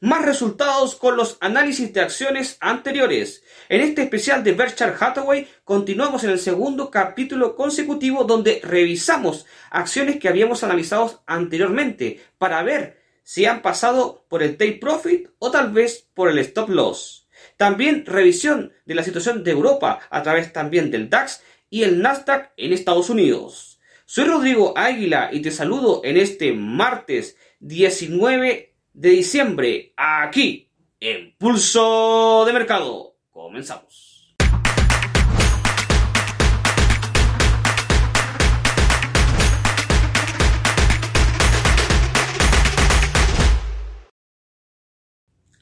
más resultados con los análisis de acciones anteriores. En este especial de Berkshire Hathaway continuamos en el segundo capítulo consecutivo donde revisamos acciones que habíamos analizado anteriormente para ver si han pasado por el take profit o tal vez por el stop loss. También revisión de la situación de Europa a través también del DAX y el Nasdaq en Estados Unidos. Soy Rodrigo Águila y te saludo en este martes 19 de diciembre, aquí, en Pulso de Mercado. Comenzamos.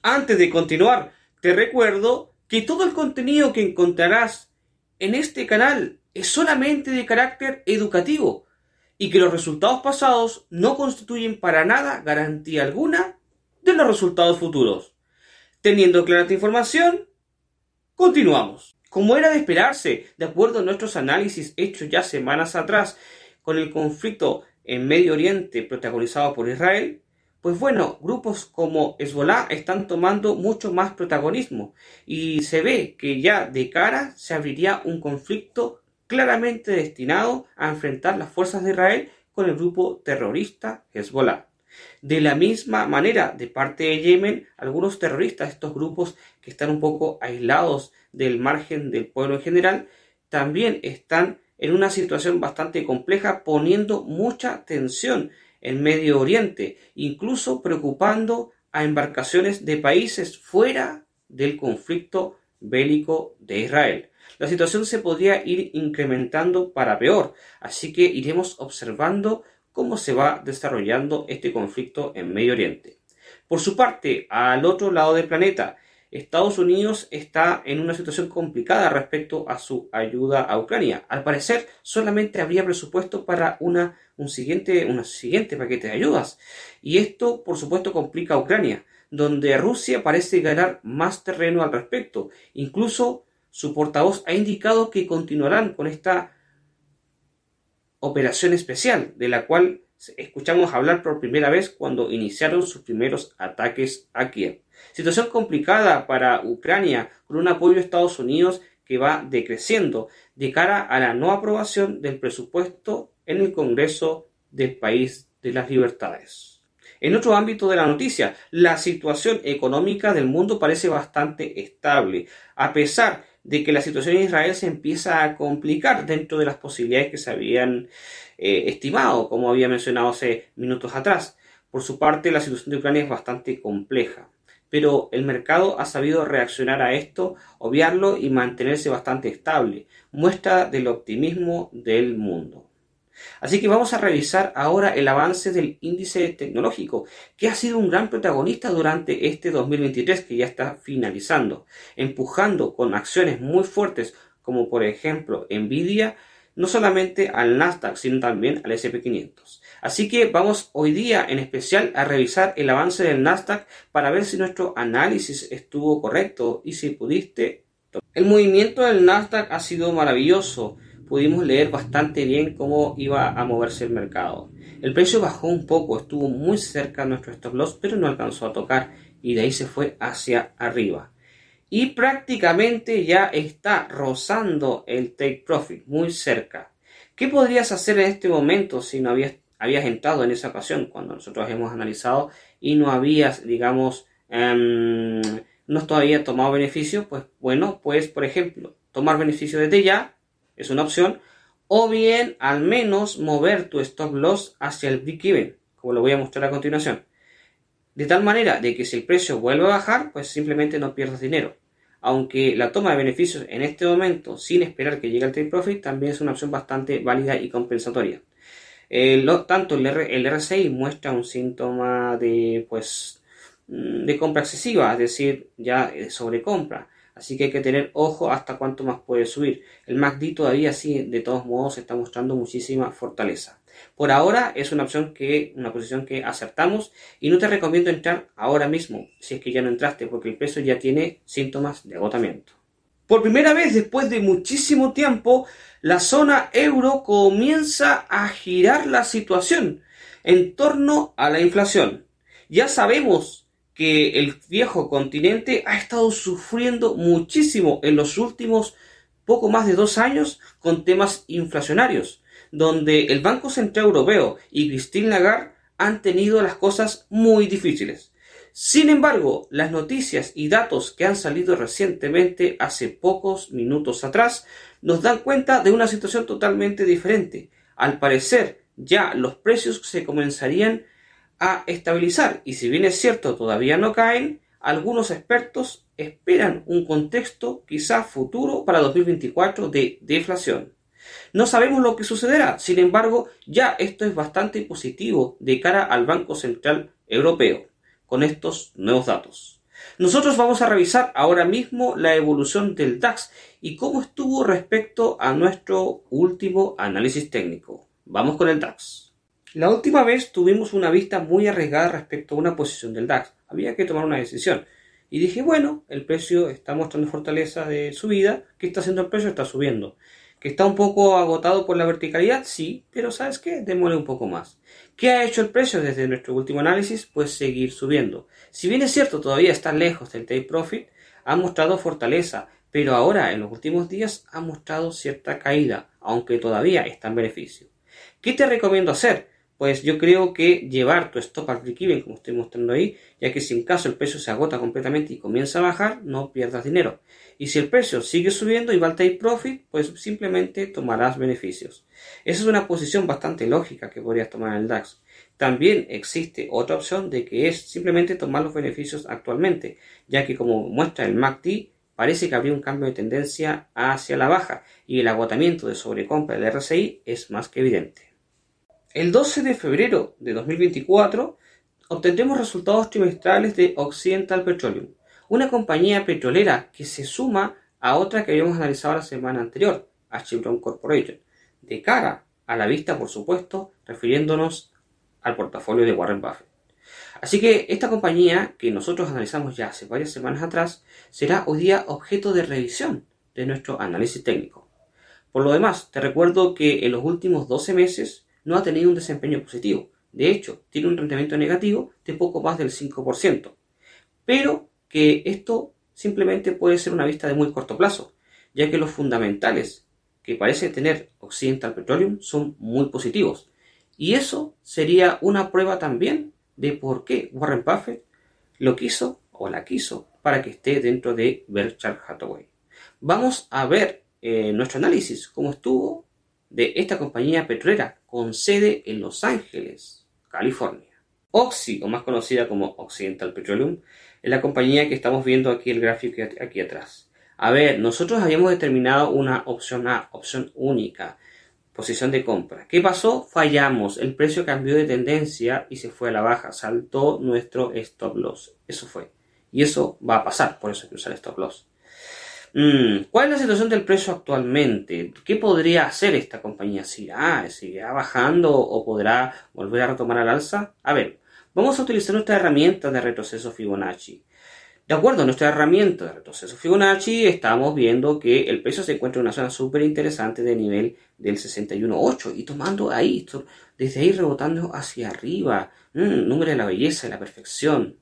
Antes de continuar, te recuerdo que todo el contenido que encontrarás en este canal es solamente de carácter educativo y que los resultados pasados no constituyen para nada garantía alguna de los resultados futuros. Teniendo clara esta información, continuamos. Como era de esperarse, de acuerdo a nuestros análisis hechos ya semanas atrás con el conflicto en Medio Oriente protagonizado por Israel, pues bueno, grupos como Hezbollah están tomando mucho más protagonismo y se ve que ya de cara se abriría un conflicto claramente destinado a enfrentar las fuerzas de Israel con el grupo terrorista Hezbollah. De la misma manera, de parte de Yemen, algunos terroristas, estos grupos que están un poco aislados del margen del pueblo en general, también están en una situación bastante compleja, poniendo mucha tensión en Medio Oriente, incluso preocupando a embarcaciones de países fuera del conflicto bélico de Israel. La situación se podría ir incrementando para peor, así que iremos observando cómo se va desarrollando este conflicto en Medio Oriente. Por su parte, al otro lado del planeta, Estados Unidos está en una situación complicada respecto a su ayuda a Ucrania. Al parecer, solamente habría presupuesto para una, un, siguiente, un siguiente paquete de ayudas. Y esto, por supuesto, complica a Ucrania, donde Rusia parece ganar más terreno al respecto. Incluso su portavoz ha indicado que continuarán con esta operación especial, de la cual escuchamos hablar por primera vez cuando iniciaron sus primeros ataques a Kiev. Situación complicada para Ucrania con un apoyo de Estados Unidos que va decreciendo de cara a la no aprobación del presupuesto en el Congreso del país de las libertades. En otro ámbito de la noticia, la situación económica del mundo parece bastante estable, a pesar de que la situación en Israel se empieza a complicar dentro de las posibilidades que se habían eh, estimado, como había mencionado hace minutos atrás. Por su parte, la situación de Ucrania es bastante compleja, pero el mercado ha sabido reaccionar a esto, obviarlo y mantenerse bastante estable, muestra del optimismo del mundo. Así que vamos a revisar ahora el avance del índice tecnológico, que ha sido un gran protagonista durante este 2023 que ya está finalizando, empujando con acciones muy fuertes como por ejemplo Nvidia, no solamente al Nasdaq, sino también al SP500. Así que vamos hoy día en especial a revisar el avance del Nasdaq para ver si nuestro análisis estuvo correcto y si pudiste. El movimiento del Nasdaq ha sido maravilloso pudimos leer bastante bien cómo iba a moverse el mercado. El precio bajó un poco, estuvo muy cerca de nuestro stop loss, pero no alcanzó a tocar y de ahí se fue hacia arriba. Y prácticamente ya está rozando el take profit, muy cerca. ¿Qué podrías hacer en este momento si no habías, habías entrado en esa ocasión cuando nosotros hemos analizado y no habías, digamos, um, no todavía tomado beneficio? Pues bueno, pues por ejemplo, tomar beneficio desde ya es una opción, o bien al menos mover tu stop loss hacia el break-even, como lo voy a mostrar a continuación. De tal manera de que si el precio vuelve a bajar, pues simplemente no pierdas dinero. Aunque la toma de beneficios en este momento, sin esperar que llegue el take profit, también es una opción bastante válida y compensatoria. Eh, tanto el, el RSI muestra un síntoma de, pues, mm, de compra excesiva, es decir, ya de sobrecompra. Así que hay que tener ojo hasta cuánto más puede subir. El MACD todavía sí, de todos modos, está mostrando muchísima fortaleza. Por ahora es una opción que, una posición que acertamos y no te recomiendo entrar ahora mismo, si es que ya no entraste, porque el peso ya tiene síntomas de agotamiento. Por primera vez después de muchísimo tiempo, la zona euro comienza a girar la situación en torno a la inflación. Ya sabemos que el viejo continente ha estado sufriendo muchísimo en los últimos poco más de dos años con temas inflacionarios, donde el Banco Central Europeo y Christine Lagarde han tenido las cosas muy difíciles. Sin embargo, las noticias y datos que han salido recientemente hace pocos minutos atrás nos dan cuenta de una situación totalmente diferente. Al parecer, ya los precios se comenzarían a estabilizar y si bien es cierto todavía no caen, algunos expertos esperan un contexto quizá futuro para 2024 de deflación. No sabemos lo que sucederá, sin embargo, ya esto es bastante positivo de cara al Banco Central Europeo con estos nuevos datos. Nosotros vamos a revisar ahora mismo la evolución del DAX y cómo estuvo respecto a nuestro último análisis técnico. Vamos con el DAX. La última vez tuvimos una vista muy arriesgada respecto a una posición del DAX. Había que tomar una decisión. Y dije, bueno, el precio está mostrando fortaleza de subida. ¿Qué está haciendo el precio? Está subiendo. ¿Que está un poco agotado por la verticalidad? Sí, pero ¿sabes qué? Démosle un poco más. ¿Qué ha hecho el precio desde nuestro último análisis? Pues seguir subiendo. Si bien es cierto, todavía está lejos del take profit, ha mostrado fortaleza, pero ahora en los últimos días ha mostrado cierta caída, aunque todavía está en beneficio. ¿Qué te recomiendo hacer? Pues yo creo que llevar tu stop al break como estoy mostrando ahí, ya que si en caso el precio se agota completamente y comienza a bajar, no pierdas dinero. Y si el precio sigue subiendo y va al take profit, pues simplemente tomarás beneficios. Esa es una posición bastante lógica que podrías tomar en el DAX. También existe otra opción de que es simplemente tomar los beneficios actualmente, ya que como muestra el MACD, parece que habría un cambio de tendencia hacia la baja y el agotamiento de sobrecompra del RSI es más que evidente. El 12 de febrero de 2024 obtendremos resultados trimestrales de Occidental Petroleum, una compañía petrolera que se suma a otra que habíamos analizado la semana anterior, a Chevron Corporation, de cara a la vista, por supuesto, refiriéndonos al portafolio de Warren Buffett. Así que esta compañía, que nosotros analizamos ya hace varias semanas atrás, será hoy día objeto de revisión de nuestro análisis técnico. Por lo demás, te recuerdo que en los últimos 12 meses no ha tenido un desempeño positivo. De hecho, tiene un rendimiento negativo de poco más del 5%. Pero que esto simplemente puede ser una vista de muy corto plazo, ya que los fundamentales que parece tener Occidental Petroleum son muy positivos. Y eso sería una prueba también de por qué Warren Buffett lo quiso o la quiso para que esté dentro de Berkshire Hathaway. Vamos a ver eh, nuestro análisis, cómo estuvo de esta compañía petrolera con sede en Los Ángeles, California. Oxy, o más conocida como Occidental Petroleum, es la compañía que estamos viendo aquí el gráfico aquí atrás. A ver, nosotros habíamos determinado una opción A, opción única, posición de compra. ¿Qué pasó? Fallamos, el precio cambió de tendencia y se fue a la baja, saltó nuestro stop loss. Eso fue. Y eso va a pasar, por eso hay que usar stop loss. Mm, ¿Cuál es la situación del precio actualmente? ¿Qué podría hacer esta compañía? ¿Seguirá, ¿Seguirá bajando o podrá volver a retomar al alza? A ver, vamos a utilizar nuestra herramienta de retroceso Fibonacci. De acuerdo a nuestra herramienta de retroceso Fibonacci, estamos viendo que el precio se encuentra en una zona súper interesante de nivel del 61.8 y tomando ahí, desde ahí rebotando hacia arriba. Mm, número de la belleza y la perfección.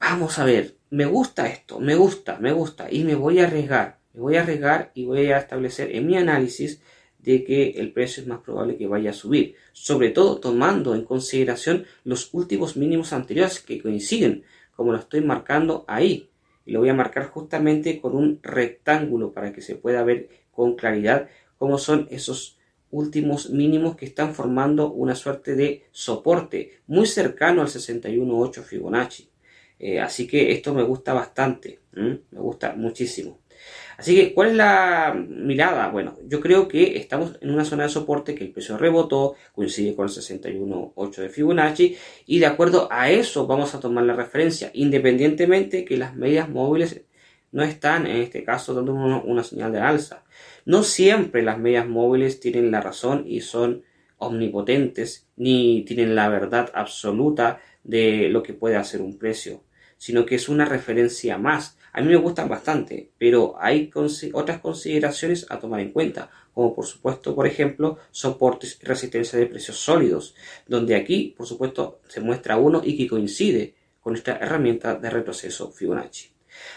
Vamos a ver, me gusta esto, me gusta, me gusta y me voy a arriesgar, me voy a arriesgar y voy a establecer en mi análisis de que el precio es más probable que vaya a subir, sobre todo tomando en consideración los últimos mínimos anteriores que coinciden, como lo estoy marcando ahí. Y lo voy a marcar justamente con un rectángulo para que se pueda ver con claridad cómo son esos últimos mínimos que están formando una suerte de soporte muy cercano al 61.8 Fibonacci. Eh, así que esto me gusta bastante, me gusta muchísimo. Así que, ¿cuál es la mirada? Bueno, yo creo que estamos en una zona de soporte que el precio rebotó, coincide con el 61.8 de Fibonacci, y de acuerdo a eso vamos a tomar la referencia, independientemente que las medias móviles no están, en este caso, dando una señal de alza. No siempre las medias móviles tienen la razón y son omnipotentes, ni tienen la verdad absoluta de lo que puede hacer un precio, sino que es una referencia más. A mí me gustan bastante, pero hay otras consideraciones a tomar en cuenta, como por supuesto, por ejemplo, soportes y resistencia de precios sólidos, donde aquí, por supuesto, se muestra uno y que coincide con esta herramienta de retroceso Fibonacci.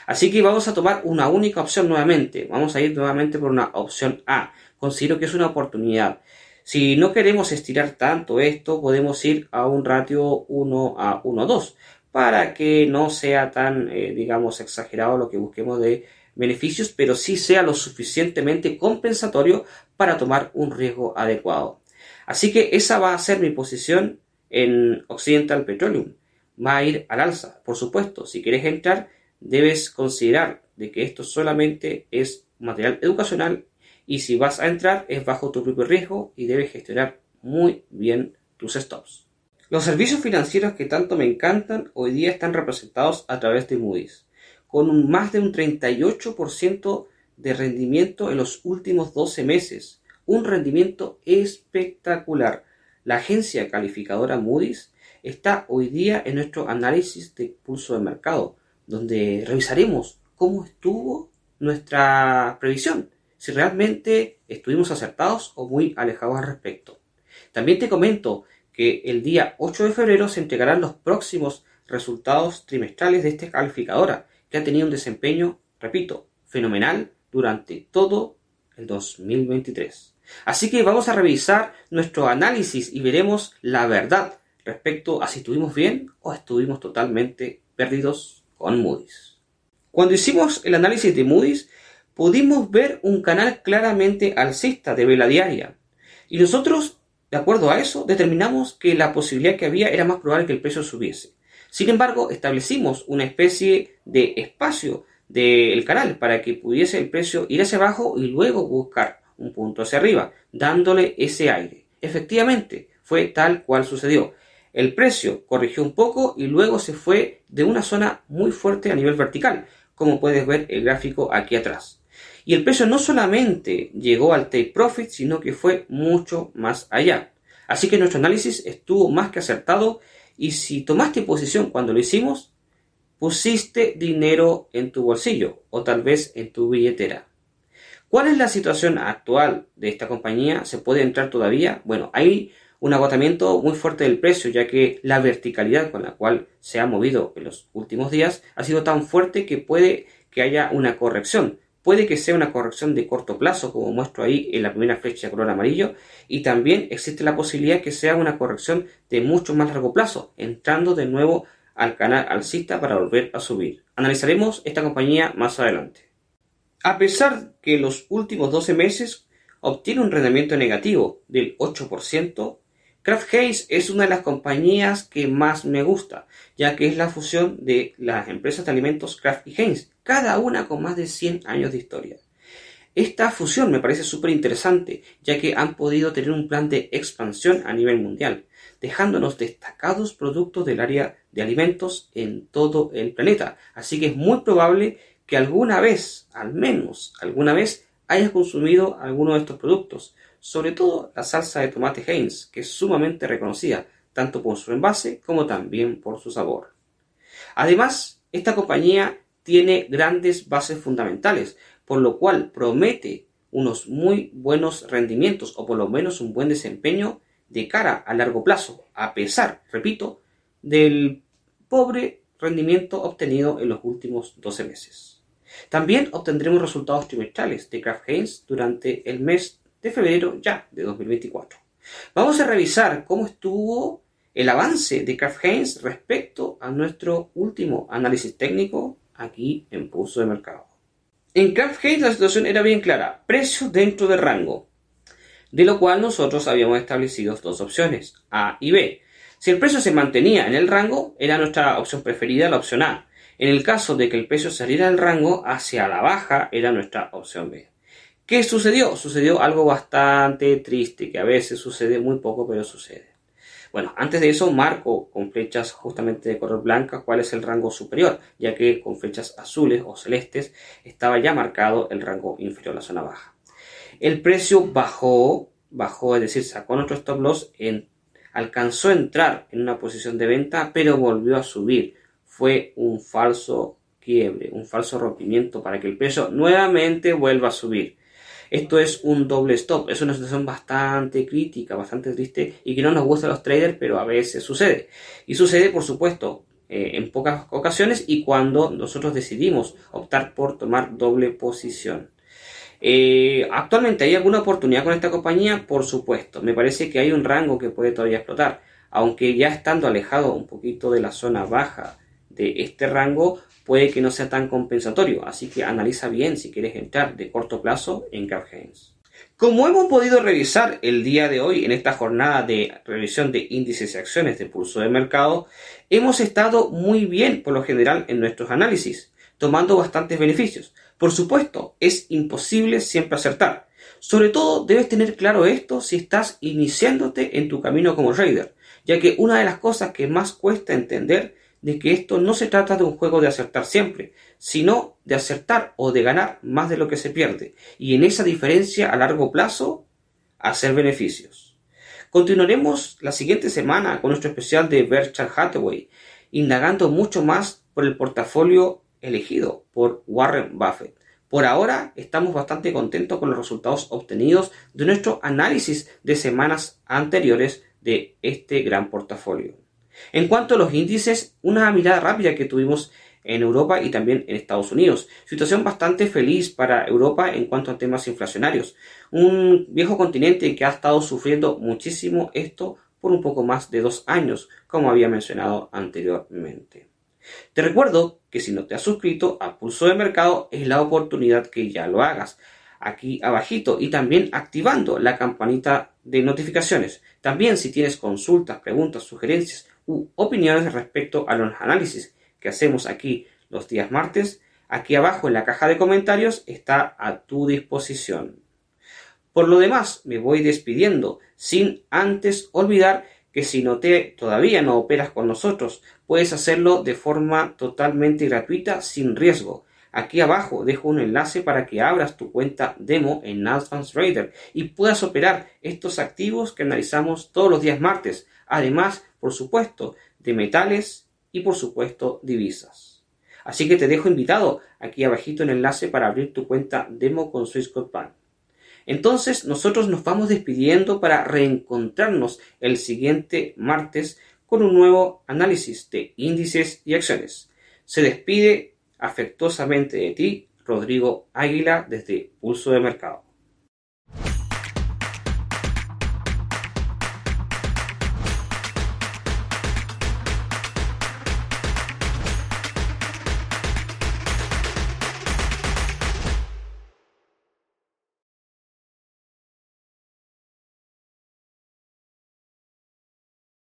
Así que vamos a tomar una única opción nuevamente. Vamos a ir nuevamente por una opción A. Considero que es una oportunidad. Si no queremos estirar tanto esto, podemos ir a un ratio 1 a 1,2 para que no sea tan, eh, digamos, exagerado lo que busquemos de beneficios, pero sí sea lo suficientemente compensatorio para tomar un riesgo adecuado. Así que esa va a ser mi posición en Occidental Petroleum. Va a ir al alza, por supuesto. Si quieres entrar, debes considerar de que esto solamente es material educacional y si vas a entrar es bajo tu propio riesgo y debes gestionar muy bien tus stops. Los servicios financieros que tanto me encantan hoy día están representados a través de Moody's, con un más de un 38% de rendimiento en los últimos 12 meses, un rendimiento espectacular. La agencia calificadora Moody's está hoy día en nuestro análisis de pulso de mercado, donde revisaremos cómo estuvo nuestra previsión, si realmente estuvimos acertados o muy alejados al respecto. También te comento que el día 8 de febrero se entregarán los próximos resultados trimestrales de esta calificadora, que ha tenido un desempeño, repito, fenomenal durante todo el 2023. Así que vamos a revisar nuestro análisis y veremos la verdad respecto a si estuvimos bien o estuvimos totalmente perdidos con Moody's. Cuando hicimos el análisis de Moody's, pudimos ver un canal claramente alcista de vela diaria. Y nosotros, de acuerdo a eso, determinamos que la posibilidad que había era más probable que el precio subiese. Sin embargo, establecimos una especie de espacio del canal para que pudiese el precio ir hacia abajo y luego buscar un punto hacia arriba, dándole ese aire. Efectivamente, fue tal cual sucedió. El precio corrigió un poco y luego se fue de una zona muy fuerte a nivel vertical, como puedes ver el gráfico aquí atrás. Y el precio no solamente llegó al take profit, sino que fue mucho más allá. Así que nuestro análisis estuvo más que acertado y si tomaste posición cuando lo hicimos, pusiste dinero en tu bolsillo o tal vez en tu billetera. ¿Cuál es la situación actual de esta compañía? ¿Se puede entrar todavía? Bueno, hay un agotamiento muy fuerte del precio, ya que la verticalidad con la cual se ha movido en los últimos días ha sido tan fuerte que puede que haya una corrección. Puede que sea una corrección de corto plazo, como muestro ahí en la primera flecha de color amarillo, y también existe la posibilidad que sea una corrección de mucho más largo plazo, entrando de nuevo al canal alcista para volver a subir. Analizaremos esta compañía más adelante. A pesar que los últimos 12 meses obtiene un rendimiento negativo del 8%, Kraft Heinz es una de las compañías que más me gusta, ya que es la fusión de las empresas de alimentos Kraft y Heinz, cada una con más de 100 años de historia. Esta fusión me parece súper interesante, ya que han podido tener un plan de expansión a nivel mundial, dejándonos destacados productos del área de alimentos en todo el planeta. Así que es muy probable que alguna vez, al menos alguna vez, hayas consumido alguno de estos productos, sobre todo la salsa de tomate Heinz, que es sumamente reconocida tanto por su envase como también por su sabor. Además, esta compañía tiene grandes bases fundamentales, por lo cual promete unos muy buenos rendimientos o por lo menos un buen desempeño de cara a largo plazo, a pesar, repito, del pobre rendimiento obtenido en los últimos 12 meses. También obtendremos resultados trimestrales de Kraft Heinz durante el mes de febrero ya de 2024. Vamos a revisar cómo estuvo el avance de Kraft Heinz respecto a nuestro último análisis técnico aquí en Pulso de Mercado. En Kraft Heinz la situación era bien clara, precio dentro de rango, de lo cual nosotros habíamos establecido dos opciones, A y B. Si el precio se mantenía en el rango, era nuestra opción preferida, la opción A. En el caso de que el precio saliera del rango hacia la baja, era nuestra opción B. ¿Qué sucedió? Sucedió algo bastante triste, que a veces sucede muy poco, pero sucede. Bueno, antes de eso marco con flechas justamente de color blanca cuál es el rango superior, ya que con flechas azules o celestes estaba ya marcado el rango inferior, la zona baja. El precio bajó, bajó, es decir, sacó nuestro stop loss, alcanzó a entrar en una posición de venta, pero volvió a subir. Fue un falso quiebre, un falso rompimiento para que el precio nuevamente vuelva a subir. Esto es un doble stop. Es una situación bastante crítica, bastante triste y que no nos gusta a los traders, pero a veces sucede. Y sucede, por supuesto, eh, en pocas ocasiones y cuando nosotros decidimos optar por tomar doble posición. Eh, actualmente hay alguna oportunidad con esta compañía, por supuesto. Me parece que hay un rango que puede todavía explotar, aunque ya estando alejado un poquito de la zona baja de este rango, puede que no sea tan compensatorio. Así que analiza bien si quieres entrar de corto plazo en Games. Como hemos podido revisar el día de hoy en esta jornada de revisión de índices y acciones de pulso de mercado, hemos estado muy bien por lo general en nuestros análisis, tomando bastantes beneficios. Por supuesto, es imposible siempre acertar. Sobre todo debes tener claro esto si estás iniciándote en tu camino como trader, ya que una de las cosas que más cuesta entender de que esto no se trata de un juego de acertar siempre, sino de acertar o de ganar más de lo que se pierde, y en esa diferencia a largo plazo, hacer beneficios. Continuaremos la siguiente semana con nuestro especial de Berkshire Hathaway, indagando mucho más por el portafolio elegido por Warren Buffett. Por ahora estamos bastante contentos con los resultados obtenidos de nuestro análisis de semanas anteriores de este gran portafolio. En cuanto a los índices, una mirada rápida que tuvimos en Europa y también en Estados Unidos. Situación bastante feliz para Europa en cuanto a temas inflacionarios. Un viejo continente que ha estado sufriendo muchísimo esto por un poco más de dos años, como había mencionado anteriormente. Te recuerdo que si no te has suscrito a Pulso de Mercado es la oportunidad que ya lo hagas aquí abajito y también activando la campanita de notificaciones. También si tienes consultas, preguntas, sugerencias u opiniones respecto a los análisis que hacemos aquí los días martes, aquí abajo en la caja de comentarios está a tu disposición. Por lo demás, me voy despidiendo sin antes olvidar que si no te todavía no operas con nosotros, puedes hacerlo de forma totalmente gratuita sin riesgo. Aquí abajo dejo un enlace para que abras tu cuenta demo en Advanced Trader y puedas operar estos activos que analizamos todos los días martes, además, por supuesto, de metales y por supuesto divisas. Así que te dejo invitado aquí abajito el enlace para abrir tu cuenta demo con Swissquote Bank. Entonces nosotros nos vamos despidiendo para reencontrarnos el siguiente martes con un nuevo análisis de índices y acciones. Se despide afectuosamente de ti, Rodrigo Águila, desde Pulso de Mercado.